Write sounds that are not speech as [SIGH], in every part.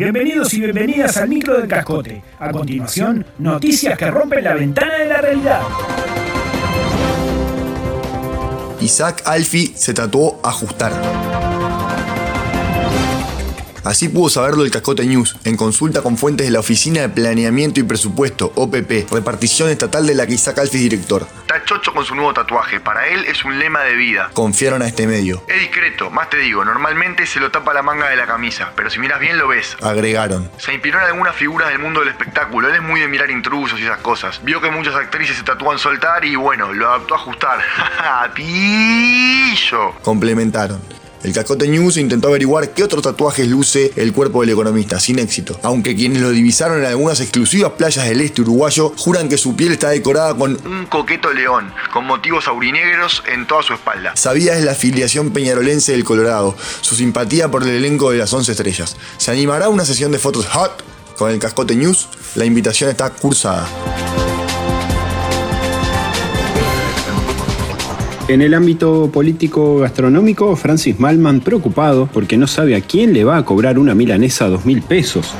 Bienvenidos y bienvenidas al micro del cascote. A continuación, noticias que rompen la ventana de la realidad. Isaac Alfi se tatuó ajustar. Así pudo saberlo el Cascote News, en consulta con fuentes de la Oficina de Planeamiento y Presupuesto, OPP, repartición estatal de la que Isaac Alfi es director. Está chocho con su nuevo tatuaje, para él es un lema de vida. Confiaron a este medio. Es discreto, más te digo, normalmente se lo tapa la manga de la camisa, pero si miras bien lo ves. Agregaron. Se inspiró en algunas figuras del mundo del espectáculo, él es muy de mirar intrusos y esas cosas. Vio que muchas actrices se tatúan soltar y bueno, lo adaptó a ajustar. [LAUGHS] ¡Pillo! Complementaron. El Cascote News intentó averiguar qué otros tatuajes luce el cuerpo del economista, sin éxito. Aunque quienes lo divisaron en algunas exclusivas playas del este uruguayo juran que su piel está decorada con Un coqueto león, con motivos aurinegros en toda su espalda. Sabía es la afiliación peñarolense del Colorado, su simpatía por el elenco de las 11 estrellas. ¿Se animará una sesión de fotos hot con el Cascote News? La invitación está cursada. En el ámbito político gastronómico, Francis Malman preocupado porque no sabe a quién le va a cobrar una milanesa a dos mil pesos.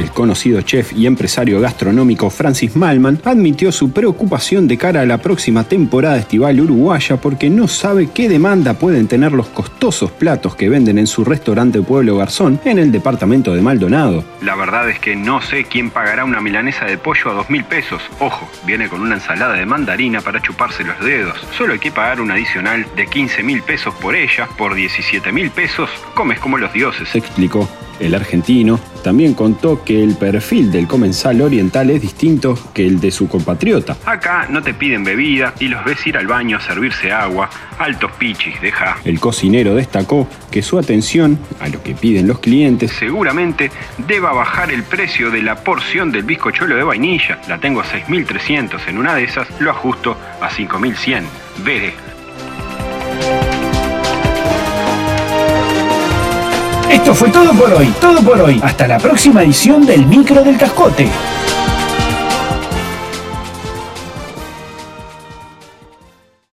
El conocido chef y empresario gastronómico Francis Malman admitió su preocupación de cara a la próxima temporada estival uruguaya porque no sabe qué demanda pueden tener los costosos platos que venden en su restaurante Pueblo Garzón en el departamento de Maldonado. La verdad es que no sé quién pagará una milanesa de pollo a dos mil pesos. Ojo, viene con una ensalada de mandarina para chuparse los dedos. Solo hay que pagar un adicional de 15 mil pesos por ella. Por 17 mil pesos comes como los dioses. Se explicó. El argentino también contó que el perfil del comensal oriental es distinto que el de su compatriota. Acá no te piden bebida y los ves ir al baño a servirse agua. Altos pichis, deja. El cocinero destacó que su atención a lo que piden los clientes Seguramente deba bajar el precio de la porción del bizcochuelo de vainilla. La tengo a 6.300 en una de esas, lo ajusto a 5.100. Veré. Esto fue todo por hoy, todo por hoy. Hasta la próxima edición del micro del cascote.